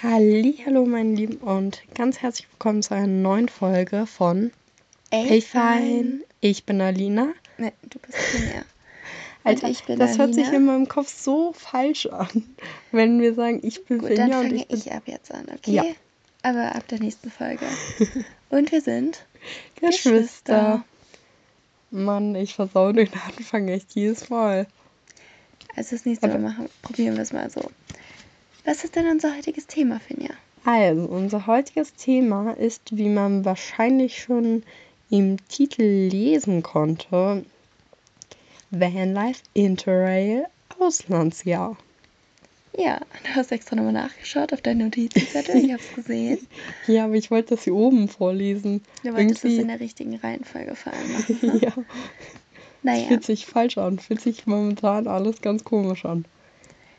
Hallo, meine Lieben und ganz herzlich willkommen zu einer neuen Folge von Ey, Fein. Ich bin Alina. Ne, du bist Finja. Alter, ich bin das hört sich Alina. in meinem Kopf so falsch an, wenn wir sagen, ich bin Gut, dann Finja und fange ich bin ich ab jetzt an, okay? Ja. Aber ab der nächsten Folge. Und wir sind Geschwister. Mann, ich versau den Anfang echt jedes Mal. Also das nächste Mal machen, probieren wir es mal so. Was ist denn unser heutiges Thema, Finja? Also, unser heutiges Thema ist, wie man wahrscheinlich schon im Titel lesen konnte, Vanlife Interrail Auslandsjahr. Ja, du hast extra nochmal nachgeschaut auf deinen Notizzettel, ich hab's gesehen. Ja, aber ich wollte das hier oben vorlesen. Du wolltest es Irgendwie- in der richtigen Reihenfolge vor allem machen. ne? ja, Naja, fühlt sich falsch an, fühlt sich momentan alles ganz komisch an.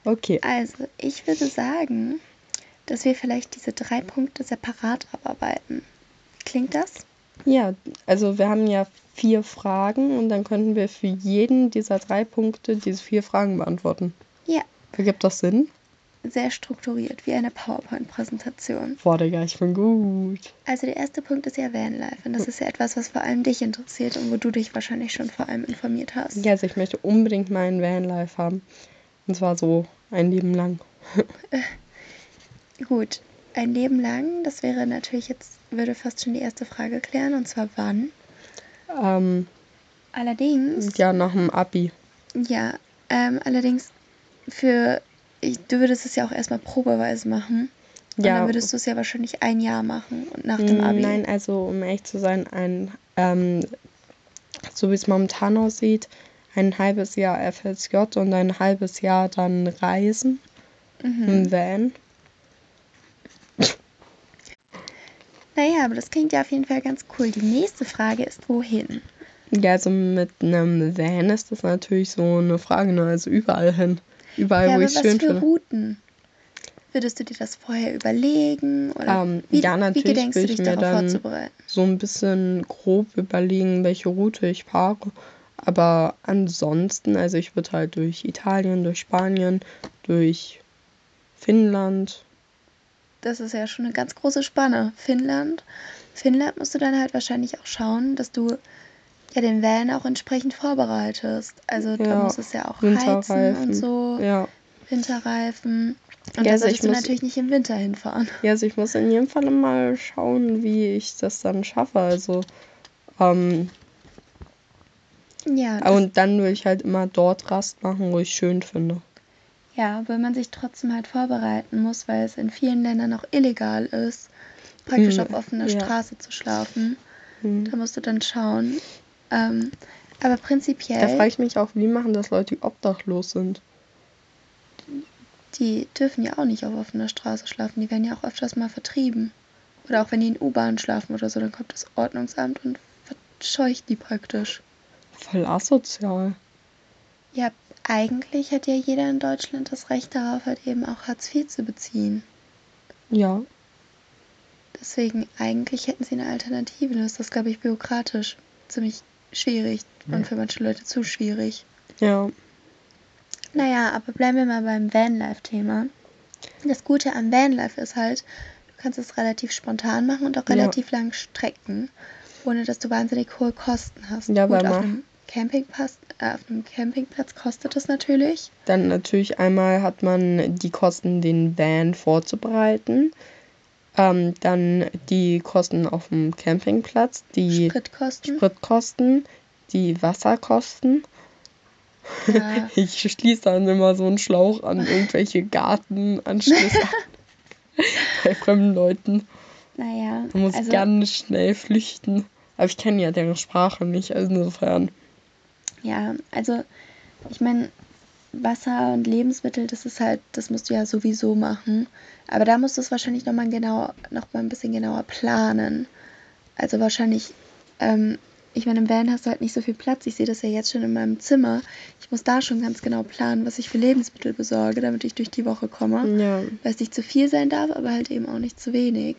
Okay, also ich würde sagen, dass wir vielleicht diese drei Punkte separat abarbeiten. Klingt das? ja, also wir haben ja vier Fragen und dann könnten wir für jeden dieser drei Punkte diese vier Fragen beantworten. Ja, Ergibt das Sinn? sehr strukturiert, wie eine PowerPoint-Präsentation. Boah, Digga, ich bin gut. Also der erste Punkt ist ja Vanlife und das ist ja etwas, was vor allem dich interessiert und wo du dich wahrscheinlich schon vor allem informiert hast. Ja, also ich möchte unbedingt meinen Vanlife haben. Und zwar so ein Leben lang. Gut, ein Leben lang, das wäre natürlich jetzt, würde fast schon die erste Frage klären und zwar wann. Ähm, Allerdings, ja, nach dem Abi. ja, ähm, allerdings für, ich, du würdest es ja auch erstmal probeweise machen. Und Ja. dann würdest du es ja wahrscheinlich ein Jahr machen und nach dem Mm, Abi. Nein, also um ehrlich zu sein, ein, ähm, so wie es momentan aussieht, ein halbes Jahr FSJ und ein halbes Jahr dann Reisen Mhm. im Van. Naja, aber das klingt ja auf jeden Fall ganz cool. Die nächste Frage ist, wohin? Ja, also mit einem Van ist das natürlich so eine Frage, ne? Also überall hin. Überall, ja, wo ich es was schön für finde. Routen? Würdest du dir das vorher überlegen? Oder Ähm, wie, ja, wie natürlich gedenkst du dich mir darauf dann vorzubereiten? so ein bisschen grob überlegen, welche Route ich fahre. Aber ansonsten, also ich würde halt durch Italien, durch Spanien, durch Finnland. Das ist ja schon eine ganz große Spanne. Finnland. Finnland musst du dann halt wahrscheinlich auch schauen, dass du ja den Van auch entsprechend vorbereitest. Also da Ja, muss es ja auch heizen und so, Ja. Winterreifen. Und Ja, da also ich solltest du muss- natürlich nicht im Winter hinfahren. ja, also ich muss in jedem Fall mal schauen, wie ich das dann schaffe. Also, ähm, Ja, das, und dann würde ich halt immer dort Rast machen, wo ich schön finde. ja, weil man sich trotzdem halt vorbereiten muss, weil es in vielen Ländern auch illegal ist, praktisch Hm, auf offener ja. Straße zu schlafen. Hm. Da musst du dann schauen. Ähm, aber prinzipiell, Da frage ich mich auch, wie machen das Leute, die obdachlos sind? die dürfen ja auch nicht auf offener Straße schlafen. Die werden ja auch öfters mal vertrieben. Oder auch wenn die in U-Bahn schlafen oder so, dann kommt das Ordnungsamt und verscheucht die praktisch. Voll asozial. Ja, eigentlich hat ja jeder in Deutschland das Recht darauf, halt eben auch Hartz IV zu beziehen. Ja. Deswegen, eigentlich hätten sie eine Alternative. Nur ist das, glaube ich, bürokratisch ziemlich schwierig und für manche Leute zu schwierig. Ja. Naja, aber bleiben wir mal beim Vanlife-Thema. Das Gute am Vanlife ist halt, du kannst es relativ spontan machen und auch Ja. relativ lang strecken, ohne dass du wahnsinnig hohe Kosten hast. Ja, Gut, weil man- einem, Campingpass, äh, auf einem Campingplatz kostet das natürlich. Dann natürlich einmal hat man die Kosten, den Van vorzubereiten. Ähm, dann die Kosten auf dem Campingplatz, die Spritkosten. Spritkosten, die Wasserkosten. Ja, Ich schließe dann immer so einen Schlauch an irgendwelche Gartenanschlüsse an. bei fremden Leuten. naja, Man muss also, ganz schnell flüchten. Aber ich kenne ja deren Sprache nicht, also insofern. Ja, also ich meine, Wasser und Lebensmittel, das ist halt, das musst du ja sowieso machen. Aber da musst du es wahrscheinlich nochmal genau, noch mal ein bisschen genauer planen. Also wahrscheinlich, ähm, ich meine, im Van hast du halt nicht so viel Platz. Ich sehe das ja jetzt schon in meinem Zimmer. Ich muss da schon ganz genau planen, was ich für Lebensmittel besorge, damit ich durch die Woche komme. Ja, Weil es nicht zu viel sein darf, aber halt eben auch nicht zu wenig.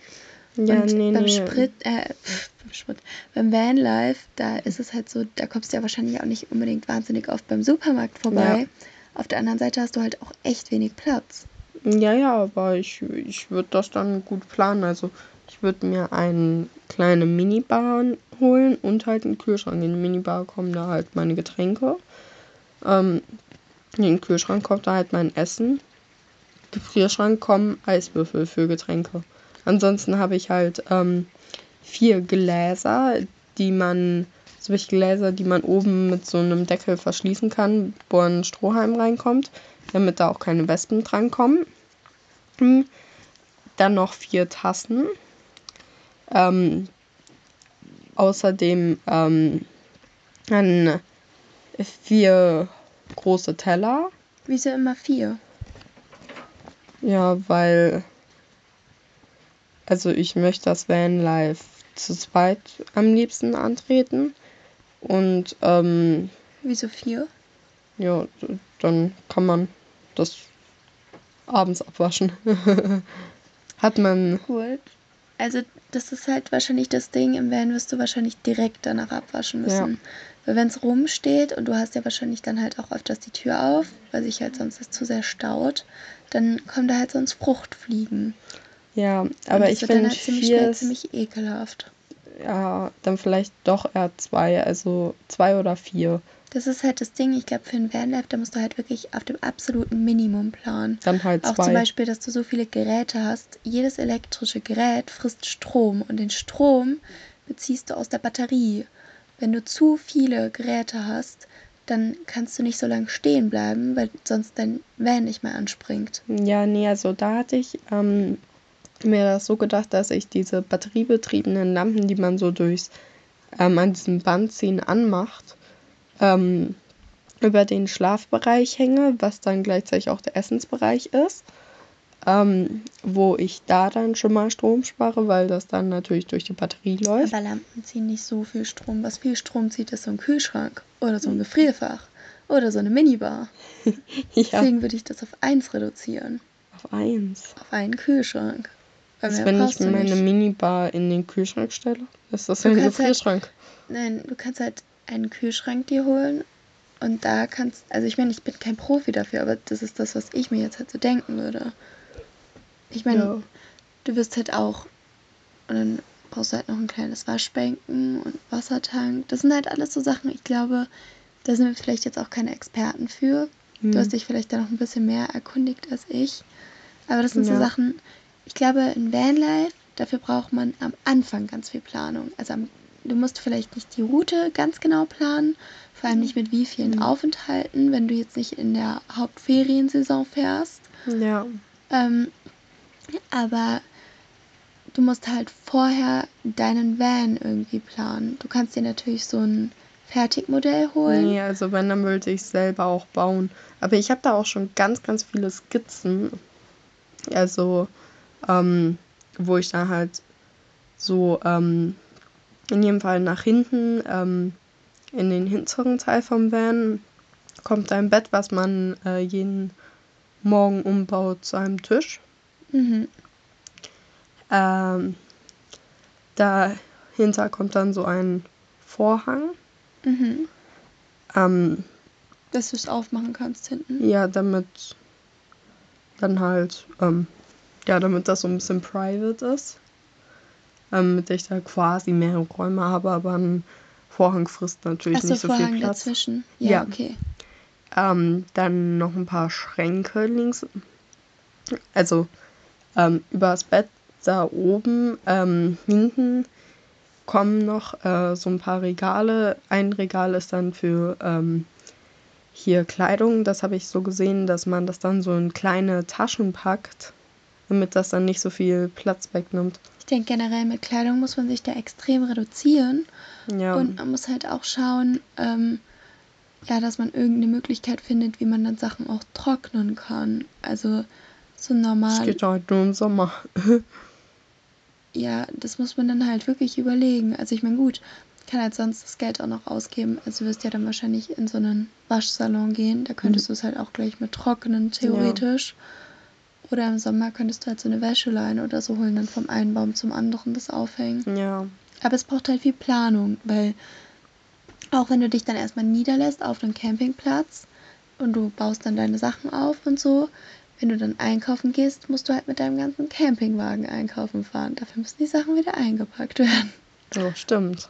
Ja und nee, beim nee. Sprit, äh, pff, beim Sprit, beim Vanlife, da ist es halt so, da kommst du ja wahrscheinlich auch nicht unbedingt wahnsinnig oft beim Supermarkt vorbei. Ja. Auf der anderen Seite hast du halt auch echt wenig Platz. Ja, ja, aber ich, ich würde das dann gut planen. Also ich würde mir eine kleine Minibar holen und halt einen Kühlschrank. In die Minibar kommen da halt meine Getränke. Ähm, in den Kühlschrank kommt da halt mein Essen. Gefrierschrank kommen Eiswürfel für Getränke. Ansonsten habe ich halt ähm, vier Gläser, die man, solche Gläser, die man oben mit so einem Deckel verschließen kann, wo ein Strohhalm reinkommt, damit da auch keine Wespen drankommen. Hm. Dann noch vier Tassen. Ähm, außerdem ähm, dann vier große Teller. Wieso immer vier? Ja, weil. Also ich möchte das Vanlife zu zweit am liebsten antreten. Und ähm, Wieso vier? Ja, dann kann man das abends abwaschen. Hat man. Cool. Also das ist halt wahrscheinlich das Ding, im Van wirst du wahrscheinlich direkt danach abwaschen müssen. Ja. Weil wenn es rumsteht und du hast ja wahrscheinlich dann halt auch öfters die Tür auf, weil sich halt sonst das zu sehr staut, dann kommen da halt sonst Fruchtfliegen. Ja, aber ich finde ziemlich schnell ziemlich ekelhaft. Ja, dann vielleicht doch eher zwei, also zwei oder vier. Das ist halt das Ding, ich glaube, für ein Vanlife, da musst du halt wirklich auf dem absoluten Minimum planen. Dann halt zwei. Auch zum Beispiel, dass du so viele Geräte hast. Jedes elektrische Gerät frisst Strom und den Strom beziehst du aus der Batterie. Wenn du zu viele Geräte hast, dann kannst du nicht so lange stehen bleiben, weil sonst dein Van nicht mehr anspringt. Ja, nee, also da hatte ich ähm, mir das so gedacht, dass ich diese batteriebetriebenen Lampen, die man so durchs ähm, an diesem Band ziehen anmacht, ähm, über den Schlafbereich hänge, was dann gleichzeitig auch der Essensbereich ist. Ähm, wo ich da dann schon mal Strom spare, weil das dann natürlich durch die Batterie läuft. Aber Lampen ziehen nicht so viel Strom. Was viel Strom zieht, ist so ein Kühlschrank oder so ein Gefrierfach oder so eine Minibar. ja. Deswegen würde ich das auf eins reduzieren. Auf eins? Auf einen Kühlschrank. Also wenn ich meine nicht. Minibar in den Kühlschrank stelle, ist das ein halt Gefrierschrank. Halt, nein, du kannst halt einen Kühlschrank dir holen und da kannst, also ich meine, ich bin kein Profi dafür, aber das ist das, was ich mir jetzt halt so denken würde. Ich meine, ja. du wirst halt auch, und dann brauchst du halt noch ein kleines Waschbänken und Wassertank. Das sind halt alles so Sachen, ich glaube, da sind wir vielleicht jetzt auch keine Experten für. Mhm. Du hast dich vielleicht da noch ein bisschen mehr erkundigt als ich. Aber das sind ja. so Sachen, ich glaube, in Vanlife, dafür braucht man am Anfang ganz viel Planung. Also am du musst vielleicht nicht die Route ganz genau planen, vor allem nicht mit wie vielen mhm. Aufenthalten, wenn du jetzt nicht in der Hauptferiensaison fährst. Ja. Ähm, aber du musst halt vorher deinen Van irgendwie planen. Du kannst dir natürlich so ein Fertigmodell holen. Nee, also wenn, dann wollte ich selber auch bauen. Aber ich habe da auch schon ganz, ganz viele Skizzen. Also, ähm, wo ich da halt so ähm, in jedem Fall nach hinten, ähm, in den hinteren Teil vom Van, kommt ein Bett, was man äh, jeden Morgen umbaut zu einem Tisch. Mhm. Ähm, dahinter kommt dann so ein Vorhang. Mhm. Ähm, Dass du es aufmachen kannst hinten. Ja, damit dann halt, ähm, ja, damit das so ein bisschen private ist ähm, mit der ich da quasi mehrere Räume habe, aber ein Vorhang frisst natürlich Ach so, nicht so Vorhang viel Platz. dazwischen. Ja, ja. okay. Ähm, dann noch ein paar Schränke links. Also ähm, übers Bett da oben, ähm, hinten kommen noch äh, so ein paar Regale. Ein Regal ist dann für ähm, hier Kleidung. Das habe ich so gesehen, dass man das dann so in kleine Taschen packt, damit das dann nicht so viel Platz wegnimmt denke generell mit Kleidung muss man sich da extrem reduzieren. Ja. Und man muss halt auch schauen, ähm, ja, dass man irgendeine Möglichkeit findet, wie man dann Sachen auch trocknen kann. Also so normal. Das geht halt nur im Sommer. ja, das muss man dann halt wirklich überlegen. Also ich meine, gut, kann halt sonst das Geld auch noch ausgeben. Also du wirst ja dann wahrscheinlich in so einen Waschsalon gehen. Da könntest mhm. du es halt auch gleich mit trocknen, theoretisch. Ja. Oder im Sommer könntest du halt so eine Wäscheleine oder so holen, dann vom einen Baum zum anderen das aufhängen. Ja. Aber es braucht halt viel Planung, weil auch wenn du dich dann erstmal niederlässt auf einem Campingplatz und du baust dann deine Sachen auf und so, wenn du dann einkaufen gehst, musst du halt mit deinem ganzen Campingwagen einkaufen fahren. Dafür müssen die Sachen wieder eingepackt werden. Ja, stimmt.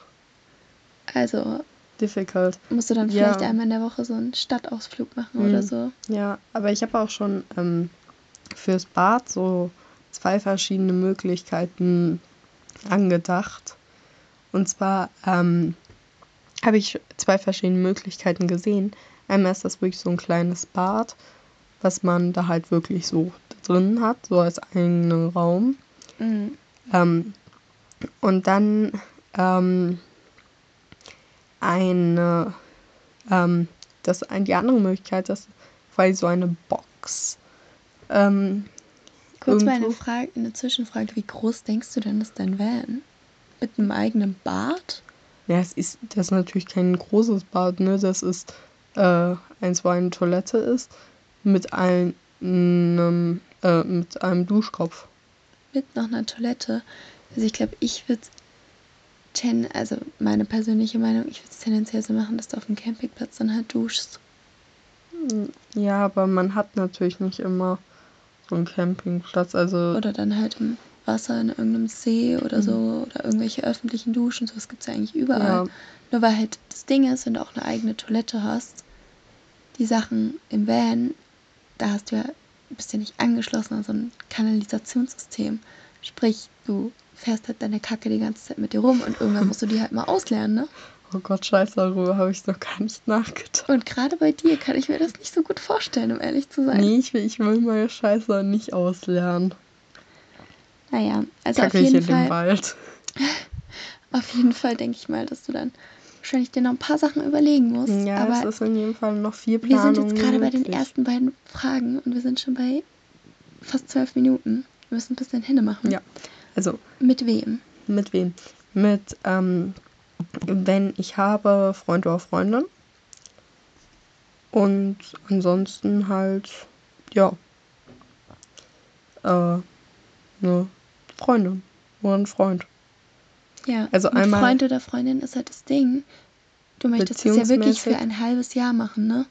Also Difficult. musst du dann Ja. vielleicht einmal in der Woche so einen Stadtausflug machen oder Mhm. so. Ja, aber ich habe auch schon ähm, fürs Bad so zwei verschiedene Möglichkeiten angedacht. Und zwar ähm, habe ich zwei verschiedene Möglichkeiten gesehen. Einmal ist das wirklich so ein kleines Bad, was man da halt wirklich so drin hat, so als eigenen Raum. Mhm. Ähm, und dann ähm, eine, ähm, das die andere Möglichkeit ist, weil so eine Box. Ähm, Kurz mal eine irgendwo- Frage, eine Zwischenfrage. Wie groß denkst du denn, ist dein Van? Mit einem eigenen Bad? Ja, es ist, das ist natürlich kein großes Bad, ne? Das ist äh, eins, wo eine Toilette ist, mit einem, äh, mit einem Duschkopf. Mit noch einer Toilette? Also ich glaube, ich würde ten, also meine persönliche Meinung, ich würde es tendenziell so machen, dass du auf dem Campingplatz dann halt duschst. Ja, aber man hat natürlich nicht immer so einen Campingplatz. Also Oder dann halt im Wasser in irgendeinem See oder Mhm. so. Oder irgendwelche öffentlichen Duschen. Sowas gibt es ja eigentlich überall. ja, Nur weil halt das Ding ist, wenn du auch eine eigene Toilette hast, die Sachen im Van, da hast du ja, bist ja nicht angeschlossen an so ein Kanalisationssystem. Sprich, du fährst halt deine Kacke die ganze Zeit mit dir rum und irgendwann musst du die halt mal ausleeren, ne? Oh Gott, scheiße, darüber habe ich noch gar nicht nachgedacht. Und gerade bei dir kann ich mir das nicht so gut vorstellen, um ehrlich zu sein. Nee, ich will, ich will meine Scheiße nicht auslernen. Naja, also auf Kacke ich jeden in den Fall, Wald. auf jeden Fall denke ich mal, dass du dann wahrscheinlich dir noch ein paar Sachen überlegen musst. Ja, aber es ist in jedem Fall noch viel wir sind jetzt gerade bei den ersten beiden Fragen und wir sind schon bei fast zwölf Minuten. Wir müssen ein bisschen Hände machen. Ja. Also, Mit wem? mit wem? Mit, ähm, wenn ich habe, Freund oder Freundin. Und ansonsten halt, ja, äh, eine Freundin oder ein Freund. Ja, Also einmal- Freund oder Freundin ist halt das Ding. Du möchtest das ja wirklich für ein halbes Jahr machen, ne?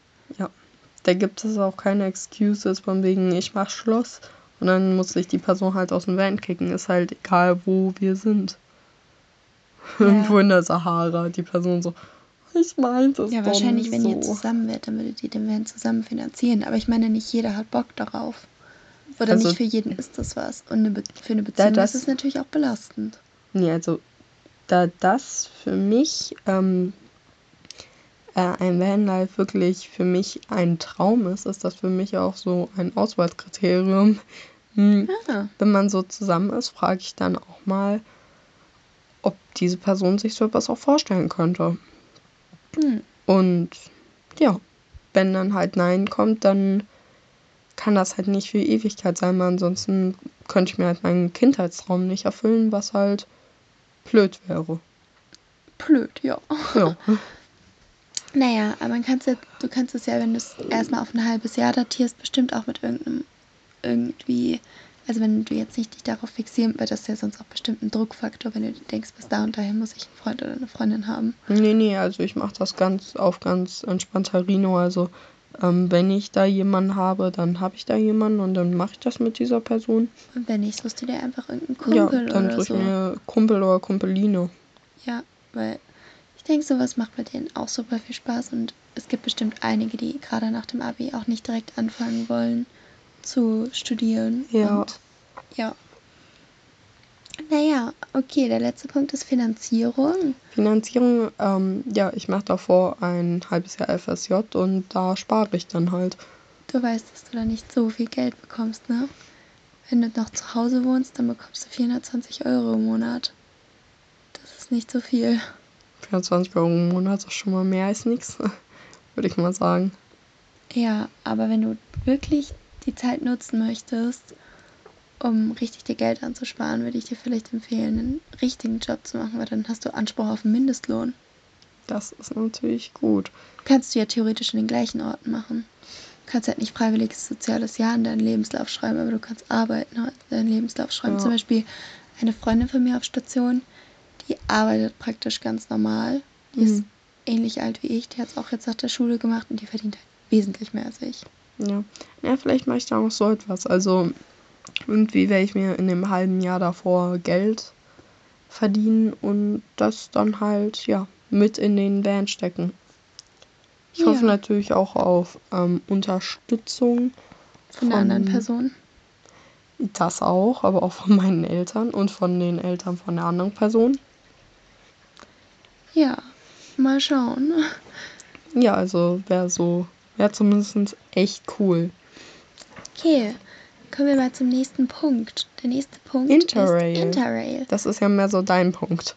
Da gibt es auch keine Excuses von wegen, ich mach Schluss und dann muss sich die Person halt aus dem Van kicken. Ist halt egal, wo wir sind. Ja. Irgendwo in der Sahara. Die Person so, ich meinte es Ja, doch wahrscheinlich, nicht wenn so. ihr zusammen wärt, dann würdet ihr den Van zusammen finanzieren. Aber ich meine, nicht jeder hat Bock darauf. Oder Also- nicht für jeden ist das was. Und eine für eine Beziehung das- ist es natürlich auch belastend. Nee, also da das für mich ähm, äh, ein Vanlife wirklich für mich ein Traum ist, ist das für mich auch so ein Auswahlkriterium. Hm, Ah, Wenn man so zusammen ist, frage ich dann auch mal, diese Person sich so etwas auch vorstellen könnte. hm. Und ja, wenn dann halt Nein kommt, dann kann das halt nicht für Ewigkeit sein, weil ansonsten könnte ich mir halt meinen Kindheitstraum nicht erfüllen, was halt blöd wäre. blöd, ja. Ja. Naja, aber man kann's ja, du kannst es ja, wenn du es erstmal auf ein halbes Jahr datierst, bestimmt auch mit irgendeinem, irgendwie, also wenn du jetzt nicht dich darauf fixieren, weil das ist ja sonst auch bestimmt ein Druckfaktor, wenn du denkst, bis da und dahin muss ich einen Freund oder eine Freundin haben. Nee, nee, also ich mache das ganz auf ganz entspannter Rino. Also ähm, wenn ich da jemanden habe, dann habe ich da jemanden und dann mache ich das mit dieser Person. Und wenn nicht, suchst du dir einfach irgendeinen Kumpel ja, dann oder so. mir Kumpel oder Kumpeline. Ja, weil ich denke, sowas macht mit denen auch super viel Spaß und es gibt bestimmt einige, die gerade nach dem Abi auch nicht direkt anfangen wollen zu studieren. Ja. Und ja. Naja, okay, der letzte Punkt ist Finanzierung. Finanzierung, ähm, ja, ich mache davor ein halbes Jahr FSJ und da spare ich dann halt. Du weißt, dass du da nicht so viel Geld bekommst, ne? Wenn du noch zu Hause wohnst, dann bekommst du 420 Euro im Monat. Das ist nicht so viel. 24 Euro im Monat ist schon mal mehr als nichts, würde ich mal sagen. Ja, aber wenn du wirklich die Zeit nutzen möchtest, um richtig dir Geld anzusparen, würde ich dir vielleicht empfehlen, einen richtigen Job zu machen, weil dann hast du Anspruch auf einen Mindestlohn. Das ist natürlich gut. Kannst du ja theoretisch in den gleichen Orten machen. Du kannst halt nicht freiwilliges soziales Jahr in deinen Lebenslauf schreiben, aber du kannst arbeiten in deinen Lebenslauf schreiben. Ja. Zum Beispiel eine Freundin von mir auf Station, die arbeitet praktisch ganz normal. Die ist Mhm. ähnlich alt wie ich, die hat es auch jetzt nach der Schule gemacht und die verdient halt wesentlich mehr als ich. Ja. ja, vielleicht mache ich da noch so etwas. Also irgendwie werde ich mir in dem halben Jahr davor Geld verdienen und das dann halt, ja, mit in den Van stecken. Ich ja. hoffe natürlich auch auf ähm, Unterstützung von, von anderen Personen. Das auch, aber auch von meinen Eltern und von den Eltern von der anderen Person. Ja, mal schauen. Ja, also wäre so, wäre zumindest echt cool. Okay, kommen wir mal zum nächsten Punkt. Der nächste Punkt Interrail. ist Interrail. Das ist ja mehr so dein Punkt.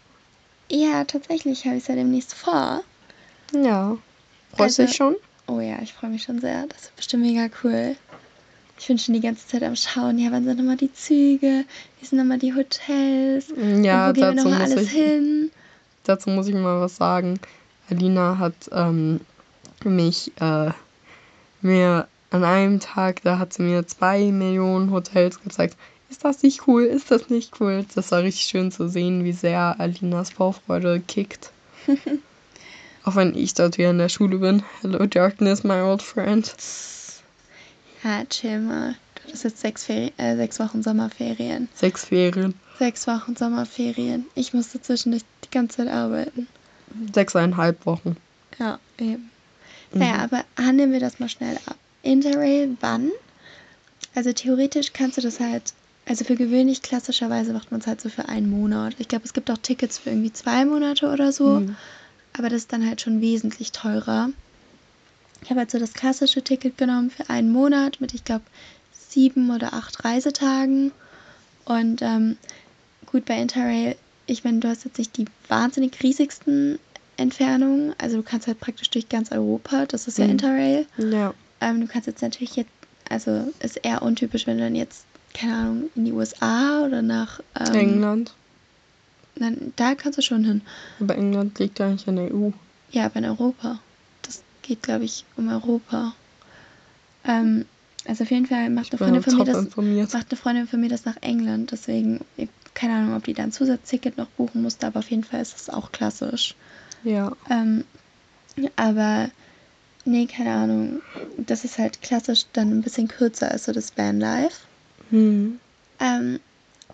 Ja, tatsächlich habe ich es ja demnächst vor. Ja. Freust du also, dich schon? Oh ja, ich freue mich schon sehr. Das wird bestimmt mega cool. Ich bin schon die ganze Zeit am Schauen, ja, wann sind nochmal die Züge, wie sind nochmal die Hotels, ja, wo gehen wir nochmal alles ich, hin. Dazu muss ich mal was sagen. Alina hat ähm, mich äh, mir an einem Tag, da hat sie mir zwei Millionen Hotels gezeigt. Ist das nicht cool? Ist das nicht cool? Das war richtig schön zu sehen, wie sehr Alinas Vorfreude kickt. Auch wenn ich dort wieder in der Schule bin. Hello Darkness, my old friend. Ja, chill mal. Du hattest jetzt sechs, Ferien, äh, sechs Wochen Sommerferien. Sechs Ferien. Sechs Wochen Sommerferien. Ich musste zwischendurch die ganze Zeit arbeiten. Sechseinhalb Wochen. Ja, eben. Mhm. Naja, aber handeln wir das mal schnell ab. Interrail wann? Also theoretisch kannst du das halt, also für gewöhnlich klassischerweise macht man es halt so für einen Monat. Ich glaube, es gibt auch Tickets für irgendwie zwei Monate oder so. Mhm. Aber das ist dann halt schon wesentlich teurer. Ich habe halt so das klassische Ticket genommen für einen Monat mit, ich glaube, sieben oder acht Reisetagen. Und ähm, gut, bei Interrail, ich meine, du hast jetzt nicht die wahnsinnig riesigsten Entfernungen. Also du kannst halt praktisch durch ganz Europa. Das ist ja mhm. Interrail. Ja. Ähm, du kannst jetzt natürlich jetzt, also ist eher untypisch, wenn du dann jetzt, keine Ahnung, in die USA oder nach ähm, England. Nein, da kannst du schon hin. Aber England liegt ja nicht in der EU. Ja, aber in Europa. Das geht, glaube ich, um Europa. Ähm, also auf jeden Fall macht eine, Freundin von mir das, macht eine Freundin von mir das nach England. Deswegen, ich, keine Ahnung, ob die da ein Zusatzticket noch buchen musste, aber auf jeden Fall ist das auch klassisch. Ja. Ähm, aber nee, keine Ahnung. Das ist halt klassisch dann ein bisschen kürzer als so das Vanlife. Hm. Ähm,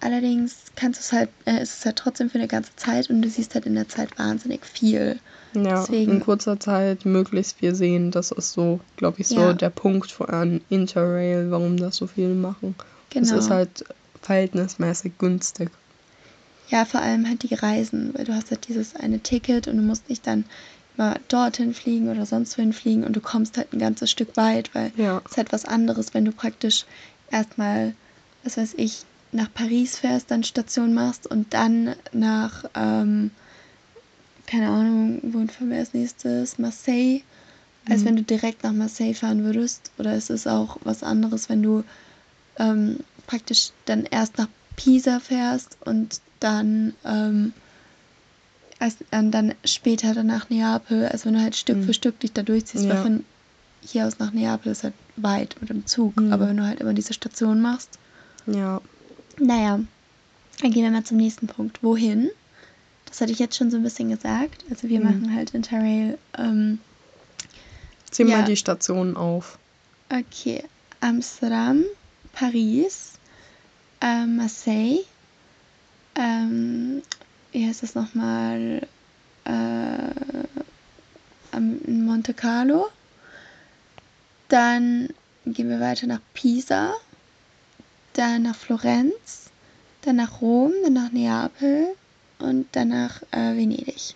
Allerdings kannst du es halt, äh, ist es halt trotzdem für eine ganze Zeit und du siehst halt in der Zeit wahnsinnig viel. Ja, Deswegen, in kurzer Zeit möglichst viel sehen. Das ist so, glaube ich, so ja. der Punkt an Interrail, warum das so viele machen. Genau. Es ist halt verhältnismäßig günstig. Ja, vor allem halt die Reisen, weil du hast halt dieses eine Ticket und du musst nicht dann mal dorthin fliegen oder sonst wohin fliegen und du kommst halt ein ganzes Stück weit, weil ja. es ist halt was anderes, wenn du praktisch erstmal, was weiß ich, nach Paris fährst, dann Station machst und dann nach, ähm, keine Ahnung, wohin fahren wir als nächstes? Marseille. Als mhm. wenn du direkt nach Marseille fahren würdest. Oder es ist auch was anderes, wenn du ähm, praktisch dann erst nach Pisa fährst und dann, ähm, erst, äh, dann später dann nach Neapel. Also wenn du halt Stück mhm. für Stück dich da durchziehst, ja. weil von hier aus nach Neapel ist halt weit mit dem Zug. Mhm. Aber wenn du halt immer diese Station machst. Ja. Naja, dann gehen wir mal zum nächsten Punkt. Wohin? Das hatte ich jetzt schon so ein bisschen gesagt. Also wir mhm. machen halt Interrail. Ähm, Zieh ja. mal die Stationen auf. Okay. Amsterdam, Paris, äh, Marseille, ähm, wie heißt das nochmal? Äh, Monte Carlo. Dann gehen wir weiter nach Pisa dann nach Florenz, dann nach Rom, dann nach Neapel und dann nach äh, Venedig.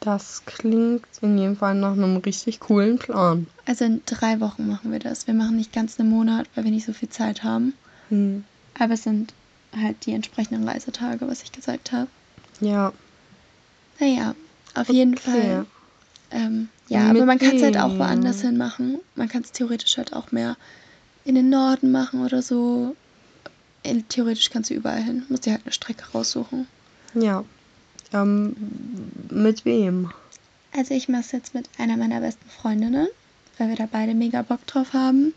Das klingt in jedem Fall nach einem richtig coolen Plan. Also in drei Wochen machen wir das. Wir machen nicht ganz einen Monat, weil wir nicht so viel Zeit haben. Hm. Aber es sind halt die entsprechenden Reisetage, was ich gesagt habe. Ja. Naja, auf okay. jeden Fall. Ähm, ja, Mit aber man kann es halt auch woanders hin machen. Man kann es theoretisch halt auch mehr in den Norden machen oder so. Äh, theoretisch kannst du überall hin. Musst dir halt eine Strecke raussuchen. Ja. Ähm, mit wem? Also ich mache es jetzt mit einer meiner besten Freundinnen, weil wir da beide mega Bock drauf haben.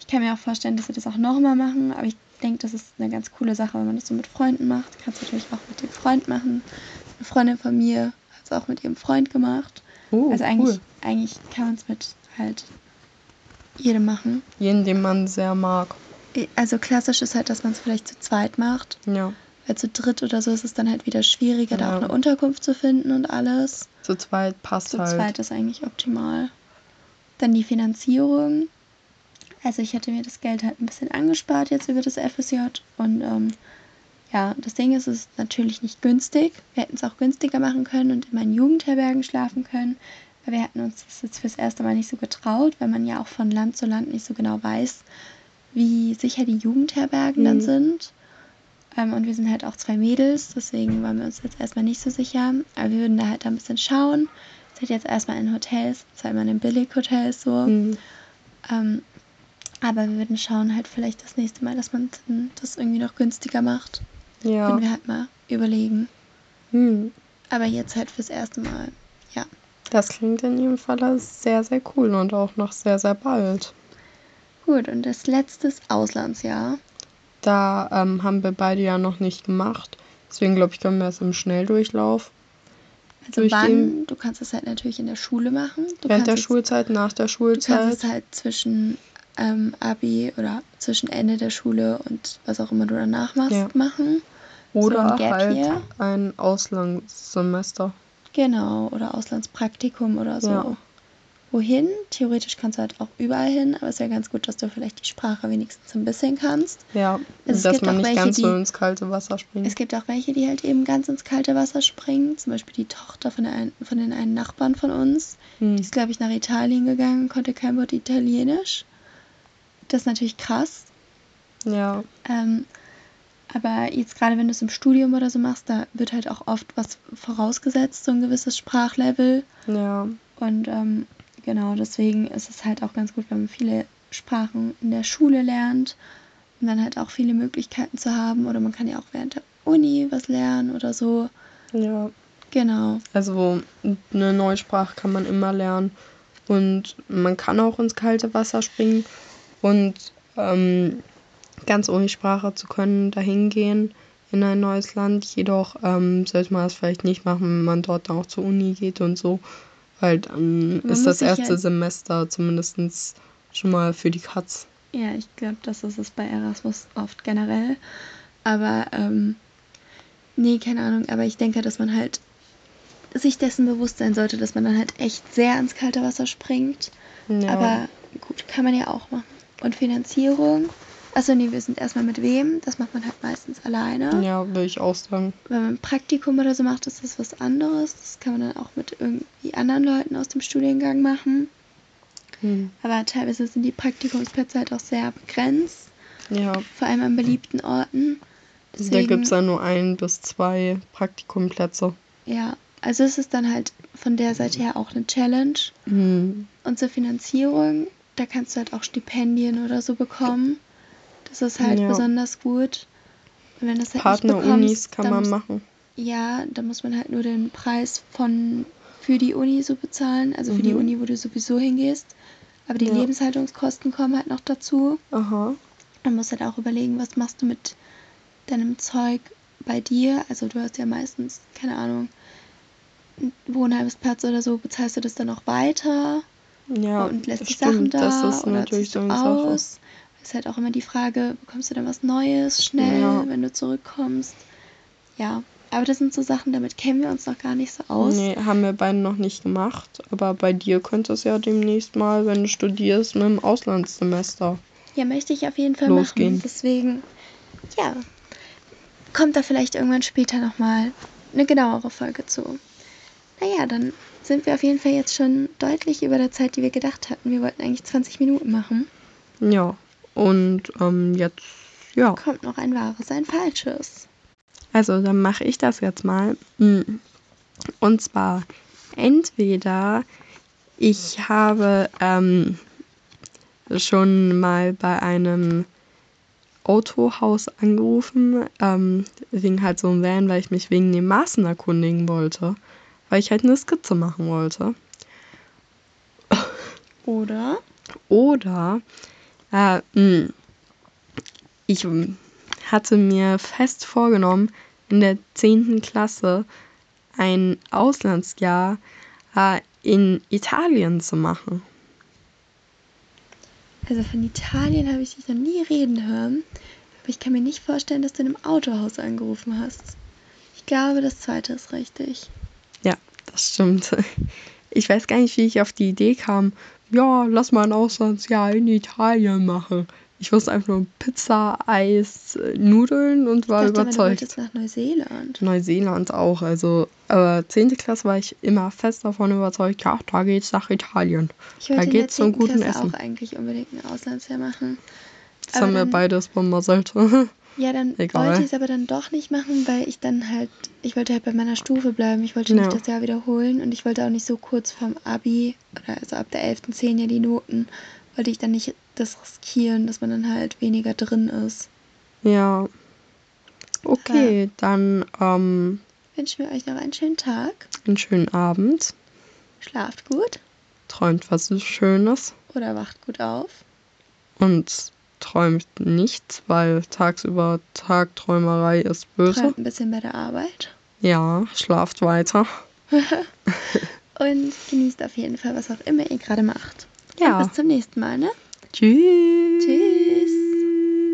Ich kann mir auch vorstellen, dass wir das auch nochmal machen, aber ich denke, das ist eine ganz coole Sache, wenn man das so mit Freunden macht. Kannst du natürlich auch mit dem Freund machen. Eine Freundin von mir hat es auch mit ihrem Freund gemacht. Oh, also eigentlich, cool. eigentlich kann man es mit halt jedem machen. Jeden, den man sehr mag. Also klassisch ist halt, dass man es vielleicht zu zweit macht. Ja. Weil zu dritt oder so ist es dann halt wieder schwieriger, da Ja. auch eine Unterkunft zu finden und alles. Zu zweit passt Zu halt. zweit ist eigentlich optimal. Dann die Finanzierung. Also ich hatte mir das Geld halt ein bisschen angespart jetzt über das FSJ und ähm, ja, das Ding ist, es ist natürlich nicht günstig. Wir hätten es auch günstiger machen können und in meinen Jugendherbergen schlafen können. Aber wir hatten uns das jetzt fürs erste Mal nicht so getraut, weil man ja auch von Land zu Land nicht so genau weiß, wie sicher die Jugendherbergen dann Mhm. sind. Ähm, und wir sind halt auch zwei Mädels, deswegen waren wir uns jetzt erstmal nicht so sicher. Aber wir würden da halt ein bisschen schauen. Es hat jetzt erstmal in Hotels, zweimal in Billig-Hotels so. Mhm. Ähm, aber wir würden schauen halt vielleicht das nächste Mal, dass man das irgendwie noch günstiger macht. Ja. Würden wir halt mal überlegen. Hm. Aber jetzt halt fürs erste Mal. Ja. Das klingt in jedem Fall sehr, sehr cool und auch noch sehr, sehr bald. Gut, und das letzte Auslandsjahr. Da ähm, haben wir beide ja noch nicht gemacht. Deswegen glaube ich, können wir es im Schnelldurchlauf. Also Durchgehen. wann? Du kannst es halt natürlich in der Schule machen. Du Während der Schulzeit, nach der Du kannst Schulzeit. es halt zwischen ähm, Abi oder zwischen Ende der Schule und was auch immer du danach machst, Ja. machen. Oder so ein halt Year. ein Auslandssemester. Genau, oder Auslandspraktikum oder so. Ja. Wohin? Theoretisch kannst du halt auch überall hin, aber es wäre ganz gut, dass du vielleicht die Sprache wenigstens ein bisschen kannst. Ja, es dass gibt man auch nicht welche, ganz so die- ins kalte Wasser springt. Es gibt auch welche, die halt eben ganz ins kalte Wasser springen. Zum Beispiel die Tochter von, der von den einen Nachbarn von uns. Die Hm. ist, glaube ich, nach Italien gegangen, konnte kein Wort Italienisch. Das ist natürlich krass. Ja, Ähm, aber jetzt gerade, wenn du es im Studium oder so machst, da wird halt auch oft was vorausgesetzt, so ein gewisses Sprachlevel. ja, Und ähm, genau, deswegen ist es halt auch ganz gut, wenn man viele Sprachen in der Schule lernt, um dann halt auch viele Möglichkeiten zu haben. Oder man kann ja auch während der Uni was lernen oder so. ja. Genau. Also eine neue Sprache kann man immer lernen. Und man kann auch ins kalte Wasser springen. Und ähm, ganz ohne Sprache zu können, dahin gehen in ein neues Land. Jedoch ähm, sollte man das vielleicht nicht machen, wenn man dort dann auch zur Uni geht und so. Weil dann Man ist das erste ja- Semester zumindest schon mal für die Katz. Ja, ich glaube, das ist es bei Erasmus oft generell. Aber, ähm, nee, keine Ahnung. Aber ich denke, dass man halt sich dessen bewusst sein sollte, dass man dann halt echt sehr ins kalte Wasser springt. Ja. Aber gut, kann man ja auch machen. Und Finanzierung. Achso, nee, wir sind erstmal mit wem? Das macht man halt meistens alleine. ja, will ich auch sagen. Wenn man ein Praktikum oder so macht, ist das was anderes. Das kann man dann auch mit irgendwie anderen Leuten aus dem Studiengang machen. Hm. Aber teilweise sind die Praktikumsplätze halt auch sehr begrenzt. Ja, Vor allem an beliebten Orten. da gibt es dann nur ein bis zwei Praktikumplätze. Ja, also es ist dann halt von der Seite her auch eine Challenge. Hm. Und zur Finanzierung, da kannst du halt auch Stipendien oder so bekommen. Das ist halt Ja. besonders gut. Und wenn das halt Partnerunis kann man musst- machen. Ja, da muss man halt nur den Preis von für die Uni so bezahlen, also für die Mhm. Uni, wo du sowieso hingehst. Aber die Ja. Lebenshaltungskosten kommen halt noch dazu. Aha. Man muss halt auch überlegen, was machst du mit deinem Zeug bei dir. Also du hast ja meistens, keine Ahnung, einen Wohnheimsplatz oder so, bezahlst du das dann auch weiter Ja, und lässt die Sachen da das ist oder natürlich so eine Sache. aus. Ist halt auch immer die Frage, bekommst du dann was Neues schnell, Ja. wenn du zurückkommst. Ja, aber das sind so Sachen, damit kennen wir uns noch gar nicht so aus. Nee, haben wir beide noch nicht gemacht. Aber bei dir könnte es ja demnächst mal, wenn du studierst, mit dem Auslandssemester. Ja, möchte ich auf jeden Fall Losgehen. machen. Deswegen, ja, kommt da vielleicht irgendwann später nochmal eine genauere Folge zu. Naja, dann sind wir auf jeden Fall jetzt schon deutlich über der Zeit, die wir gedacht hatten. Wir wollten eigentlich 20 Minuten machen. Ja, und ähm, jetzt, ja. Kommt noch ein wahres, ein falsches. Also, dann mache ich das jetzt mal. Mm. Und zwar, entweder ich habe ähm, schon mal bei einem Autohaus angerufen, ähm, wegen halt so einem Van, weil ich mich wegen den Maßen erkundigen wollte, weil ich halt eine Skizze machen wollte. Oder? Oder äh, mh, ich ähm, hatte mir fest vorgenommen, in der 10. Klasse ein Auslandsjahr äh, in Italien zu machen. Also von Italien habe ich dich noch nie reden hören. Aber ich kann mir nicht vorstellen, dass du in einem Autohaus angerufen hast. Ich glaube, das zweite ist richtig. Das stimmt. Ich weiß gar nicht, wie ich auf die Idee kam. Ja, lass mal ein Auslandsjahr in Italien machen. Ich wusste einfach nur Pizza, Eis, Nudeln und war ich dachte, überzeugt. Du nach Neuseeland. Neuseeland auch. Also, aber 10. Klasse war ich immer fest davon überzeugt, ja, da geht's nach Italien. Ich Da geht's zum 10. guten Klasse Essen. auch eigentlich unbedingt ein Auslandsjahr machen. Das Aber haben wir beides bemasselt. Ja, dann Egal. wollte ich es aber dann doch nicht machen, weil ich dann halt, ich wollte halt bei meiner Stufe bleiben. Ich wollte nicht Ja. das Jahr wiederholen und ich wollte auch nicht so kurz vorm Abi, oder also ab der 11. 10 ja die Noten, wollte ich dann nicht das riskieren, dass man dann halt weniger drin ist. ja. Okay, dann ähm, Wünschen wir euch noch einen schönen Tag. einen schönen Abend. Schlaft gut Träumt was Schönes. oder wacht gut auf. und träumt nichts, weil tagsüber Tagträumerei ist böse. Träumt ein bisschen bei der Arbeit. Ja, schlaft weiter. Und genießt auf jeden Fall, was auch immer ihr gerade macht. Ja. Und bis zum nächsten Mal, ne? Tschüss. Tschüss.